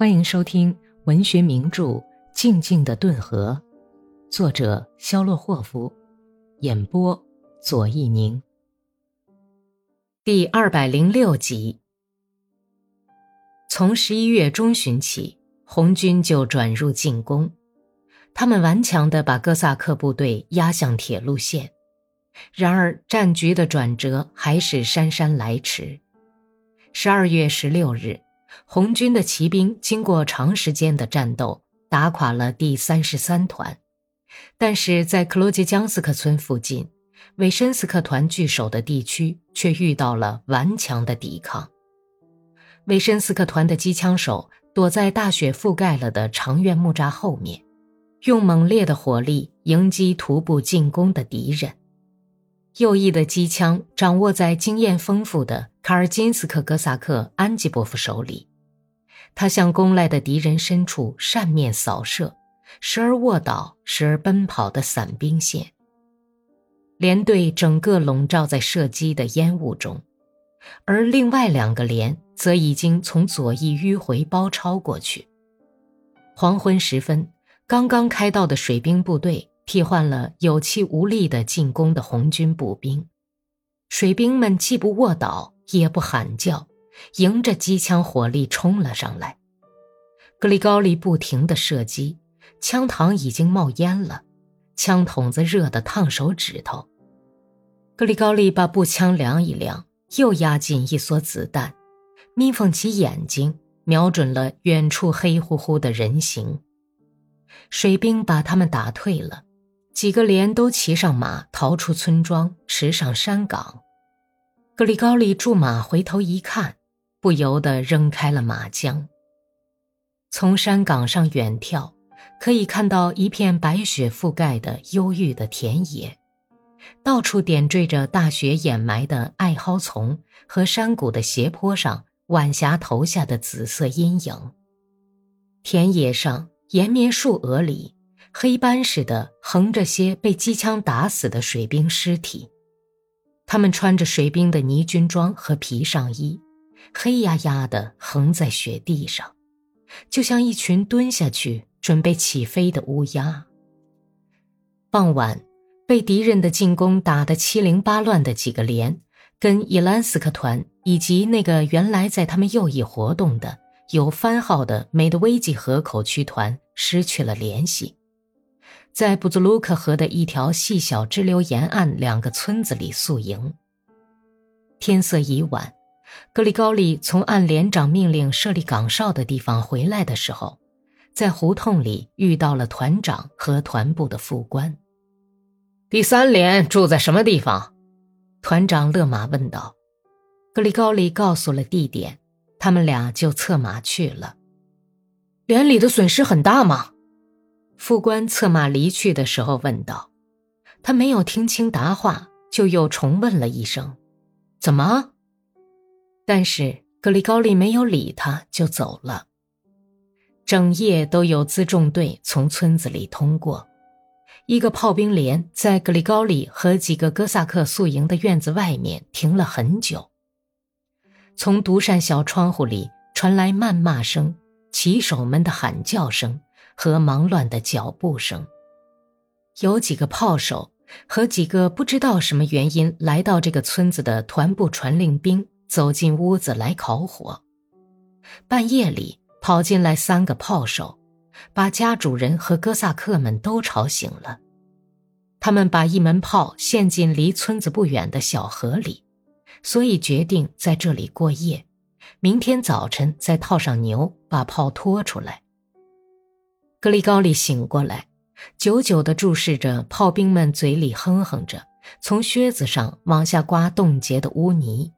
欢迎收听文学名著《静静的顿河》，作者肖洛霍夫，演播左一宁。第二百零六集。从十一月中旬起，红军就转入进攻，他们顽强地把哥萨克部队压向铁路线。然而，战局的转折还是姗姗来迟。十二月十六日。红军的骑兵经过长时间的战斗，打垮了第三十三团，但是在克罗杰江斯克村附近，韦申斯克团据守的地区却遇到了顽强的抵抗。韦申斯克团的机枪手躲在大雪覆盖了的长院木栅后面，用猛烈的火力迎击徒步进攻的敌人。右翼的机枪掌握在经验丰富的卡尔金斯克哥萨克安吉波夫手里，他向攻来的敌人深处扇面扫射，时而卧倒，时而奔跑的散兵线。连队整个笼罩在射击的烟雾中，而另外两个连则已经从左翼迂回包抄过去。黄昏时分，刚刚开到的水兵部队。替换了有气无力的进攻的红军步兵，水兵们既不卧倒，也不喊叫，迎着机枪火力冲了上来。格里高利不停地射击，枪膛已经冒烟了，枪筒子热得烫手指头。格里高利把步枪量一量，又压进一梭子弹，眯缝起眼睛，瞄准了远处黑乎乎的人形。水兵把他们打退了。几个连都骑上马，逃出村庄，驰上山岗。格里高利驻马回头一看，不由得扔开了马缰。从山岗上远眺，可以看到一片白雪覆盖的忧郁的田野，到处点缀着大雪掩埋的艾蒿丛和山谷的斜坡上晚霞投下的紫色阴影。田野上，延绵树额里。黑斑似的横着些被机枪打死的水兵尸体，他们穿着水兵的泥军装和皮上衣，黑压压的横在雪地上，就像一群蹲下去准备起飞的乌鸦。傍晚，被敌人的进攻打得七零八乱的几个连，跟伊兰斯克团以及那个原来在他们右翼活动的有番号的美德维吉河口区团失去了联系。在布兹卢克河的一条细小支流沿岸，两个村子里宿营。天色已晚，格里高利从按连长命令设立岗哨的地方回来的时候，在胡同里遇到了团长和团部的副官。第三连住在什么地方？团长勒马问道。格里高利告诉了地点，他们俩就策马去了。连里的损失很大吗？副官策马离去的时候问道：“他没有听清答话，就又重问了一声：‘怎么？’但是格里高利没有理他，就走了。整夜都有辎重队从村子里通过，一个炮兵连在格里高利和几个哥萨克宿营的院子外面停了很久。从独扇小窗户里传来谩骂声、骑手们的喊叫声。”和忙乱的脚步声。有几个炮手和几个不知道什么原因来到这个村子的团部传令兵走进屋子来烤火。半夜里跑进来三个炮手，把家主人和哥萨克们都吵醒了。他们把一门炮陷进离村子不远的小河里，所以决定在这里过夜，明天早晨再套上牛把炮拖出来。格里高利醒过来，久久地注视着炮兵们，嘴里哼哼着，从靴子上往下刮冻结的污泥，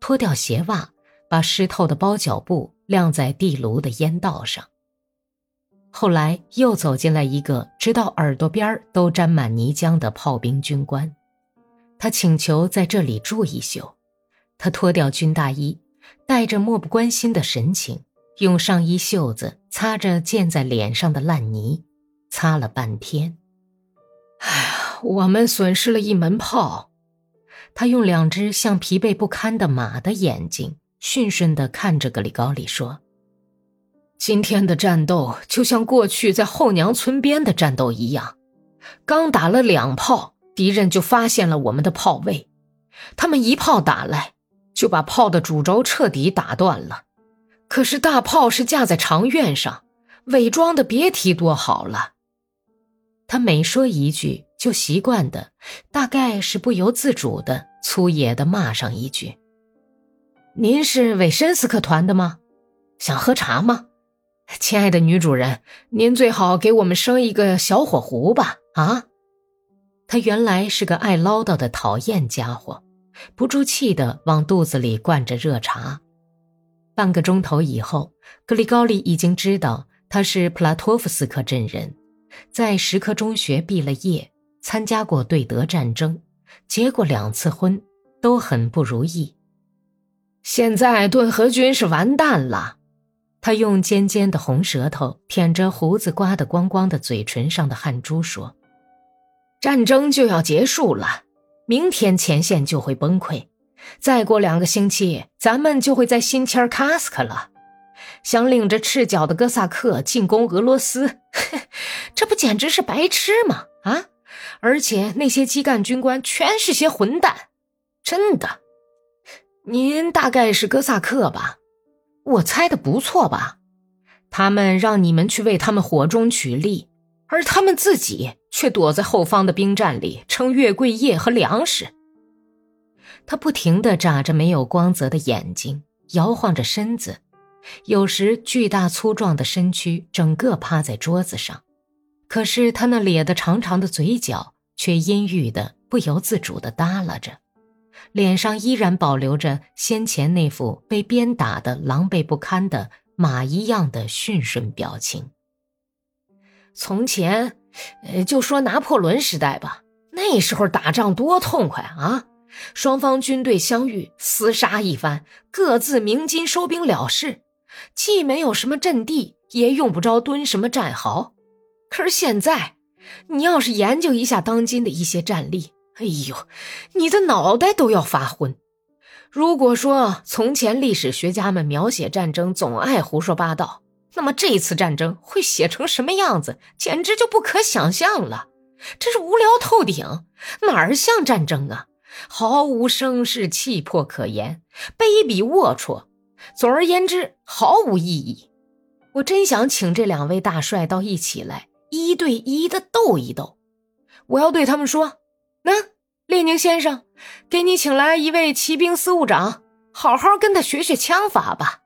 脱掉鞋袜，把湿透的包脚布晾在地炉的烟道上。后来又走进来一个直到耳朵边都沾满泥浆的炮兵军官，他请求在这里住一宿。他脱掉军大衣，带着漠不关心的神情。用上衣袖子擦着溅在脸上的烂泥，擦了半天。哎呀，我们损失了一门炮。他用两只像疲惫不堪的马的眼睛，训顺地看着格里高利说：“今天的战斗就像过去在后娘村边的战斗一样，刚打了两炮，敌人就发现了我们的炮位，他们一炮打来，就把炮的主轴彻底打断了。可是大炮是架在长院上，伪装的别提多好了。他每说一句，就习惯的，大概是不由自主的粗野的骂上一句：“您是韦申斯克团的吗？想喝茶吗？亲爱的女主人，您最好给我们生一个小火壶吧。”啊，他原来是个爱唠叨的讨厌家伙，不住气的往肚子里灌着热茶。半个钟头以后，格里高利已经知道他是普拉托夫斯克镇人，在石科中学毕了业，参加过对德战争，结过两次婚，都很不如意。现在顿河军是完蛋了，他用尖尖的红舌头舔着胡子刮得光光的嘴唇上的汗珠说：“战争就要结束了，明天前线就会崩溃。”再过两个星期，咱们就会在新切尔卡斯克了。想领着赤脚的哥萨克进攻俄罗斯，这不简直是白痴吗？啊！而且那些基干军官全是些混蛋，真的。您大概是哥萨克吧？我猜的不错吧？他们让你们去为他们火中取栗，而他们自己却躲在后方的兵站里称月桂叶和粮食。他不停地眨着没有光泽的眼睛，摇晃着身子，有时巨大粗壮的身躯整个趴在桌子上，可是他那咧得长长的嘴角却阴郁的不由自主地耷拉着，脸上依然保留着先前那副被鞭打的狼狈不堪的马一样的驯顺表情。从前，呃，就说拿破仑时代吧，那时候打仗多痛快啊！双方军队相遇，厮杀一番，各自鸣金收兵了事，既没有什么阵地，也用不着蹲什么战壕。可是现在，你要是研究一下当今的一些战例，哎呦，你的脑袋都要发昏。如果说从前历史学家们描写战争总爱胡说八道，那么这次战争会写成什么样子，简直就不可想象了。真是无聊透顶，哪儿像战争啊？毫无声势气魄可言，卑鄙龌龊。总而言之，毫无意义。我真想请这两位大帅到一起来，一对一的斗一斗。我要对他们说：“那列宁先生，给你请来一位骑兵司务长，好好跟他学学枪法吧。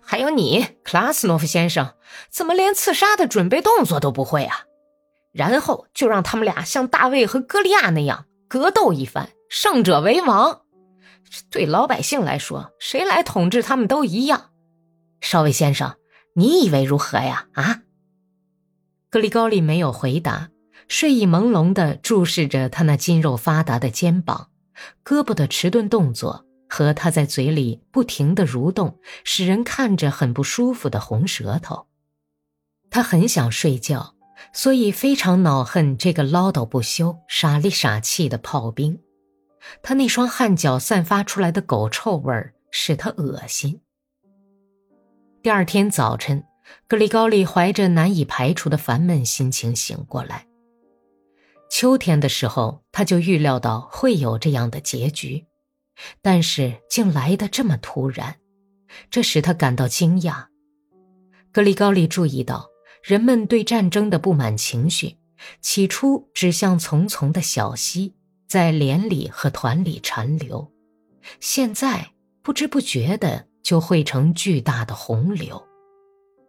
还有你，克拉斯诺夫先生，怎么连刺杀的准备动作都不会啊？然后就让他们俩像大卫和歌利亚那样格斗一番。”胜者为王，对老百姓来说，谁来统治他们都一样。少尉先生，你以为如何呀？啊？格里高利没有回答，睡意朦胧地注视着他那筋肉发达的肩膀、胳膊的迟钝动作和他在嘴里不停地蠕动、使人看着很不舒服的红舌头。他很想睡觉，所以非常恼恨这个唠叨不休、傻里傻气的炮兵。他那双汗脚散发出来的狗臭味儿使他恶心。第二天早晨，格里高利怀着难以排除的烦闷心情醒过来。秋天的时候，他就预料到会有这样的结局，但是竟来得这么突然，这使他感到惊讶。格里高利注意到，人们对战争的不满情绪，起初只像淙淙的小溪。在连里和团里缠流，现在不知不觉的就汇成巨大的洪流。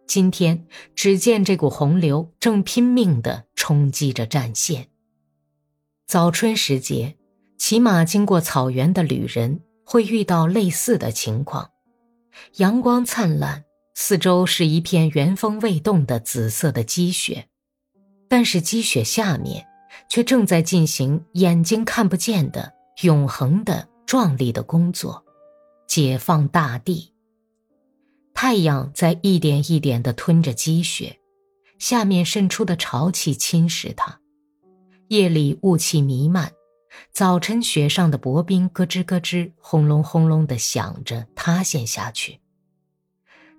今天，只见这股洪流正拼命地冲击着战线。早春时节，骑马经过草原的旅人会遇到类似的情况：阳光灿烂，四周是一片原封未动的紫色的积雪，但是积雪下面。却正在进行眼睛看不见的永恒的壮丽的工作，解放大地。太阳在一点一点地吞着积雪，下面渗出的潮气侵蚀它。夜里雾气弥漫，早晨雪上的薄冰咯吱咯吱、轰隆轰隆地响着塌陷下去。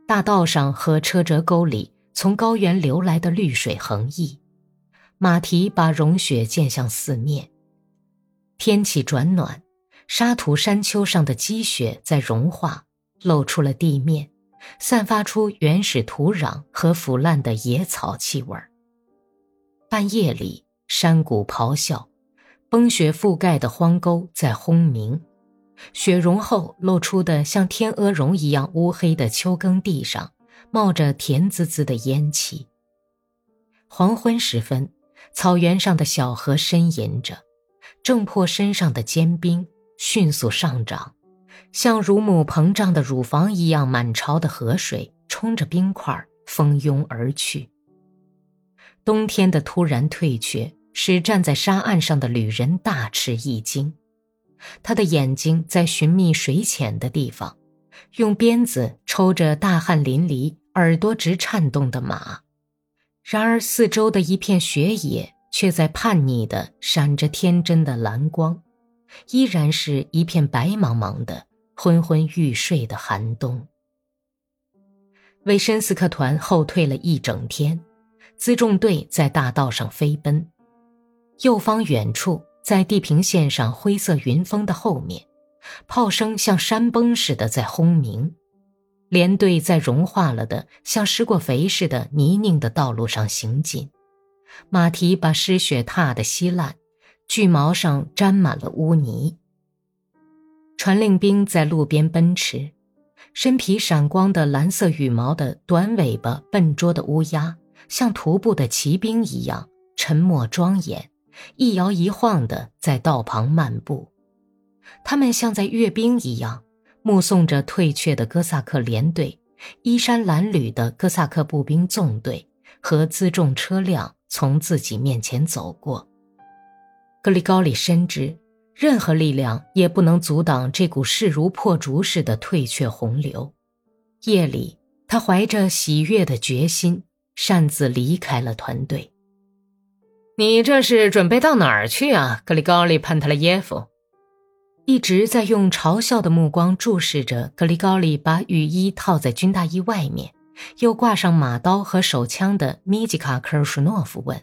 大道上和车辙沟里从高原流来的绿水横溢，马蹄把融雪溅向四面。天气转暖，沙土山丘上的积雪在融化，露出了地面，散发出原始土壤和腐烂的野草气味儿。半夜里，山谷咆哮，崩雪覆盖的荒沟在轰鸣。雪融后露出的像天鹅绒一样乌黑的秋耕地上，冒着甜滋滋的烟气。黄昏时分，草原上的小河呻吟着，挣破身上的坚冰，迅速上涨，像乳母膨胀的乳房一样满潮的河水冲着冰块蜂拥而去。冬天的突然退却，使站在沙岸上的旅人大吃一惊。他的眼睛在寻觅水浅的地方，用鞭子抽着大汗淋漓、耳朵直颤动的马。然而，四周的一片雪野却在叛逆地闪着天真的蓝光，依然是一片白茫茫的、昏昏欲睡的寒冬。维申斯克团后退了一整天，辎重队在大道上飞奔，右方远处。在地平线上灰色云峰的后面，炮声像山崩似的在轰鸣。连队在融化了的、像施过肥似的泥泞的道路上行进，马蹄把湿雪踏得稀烂，巨毛上沾满了污泥。传令兵在路边奔驰，身披闪光的蓝色羽毛的短尾巴笨拙的乌鸦，像徒步的骑兵一样沉默庄严。一摇一晃地在道旁漫步，他们像在阅兵一样，目送着退却的哥萨克连队、衣衫褴褛的哥萨克步兵纵队和辎重车辆从自己面前走过。格里高利深知，任何力量也不能阻挡这股势如破竹似的退却洪流。夜里，他怀着喜悦的决心，擅自离开了团队。你这是准备到哪儿去啊，格里高利·潘特莱耶夫？一直在用嘲笑的目光注视着格里高利把雨衣套在军大衣外面，又挂上马刀和手枪的米吉卡·科尔舒诺夫问：“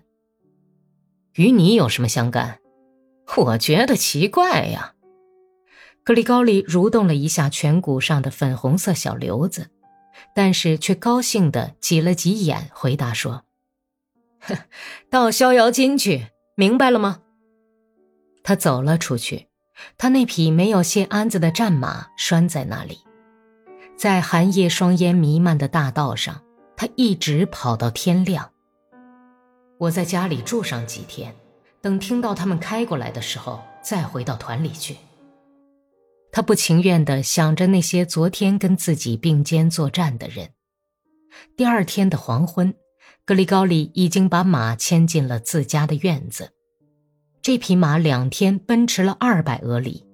与你有什么相干？我觉得奇怪呀。”格里高利蠕动了一下颧骨上的粉红色小瘤子，但是却高兴地挤了挤眼，回答说。到逍遥津去，明白了吗？他走了出去，他那匹没有线鞍子的战马拴在那里，在寒夜霜烟弥漫的大道上，他一直跑到天亮。我在家里住上几天，等听到他们开过来的时候，再回到团里去。他不情愿地想着那些昨天跟自己并肩作战的人。第二天的黄昏。格里高利已经把马牵进了自家的院子，这匹马两天奔驰了二百俄里，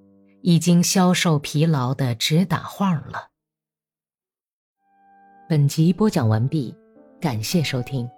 已经消瘦疲劳的直打晃了。本集播讲完毕，感谢收听。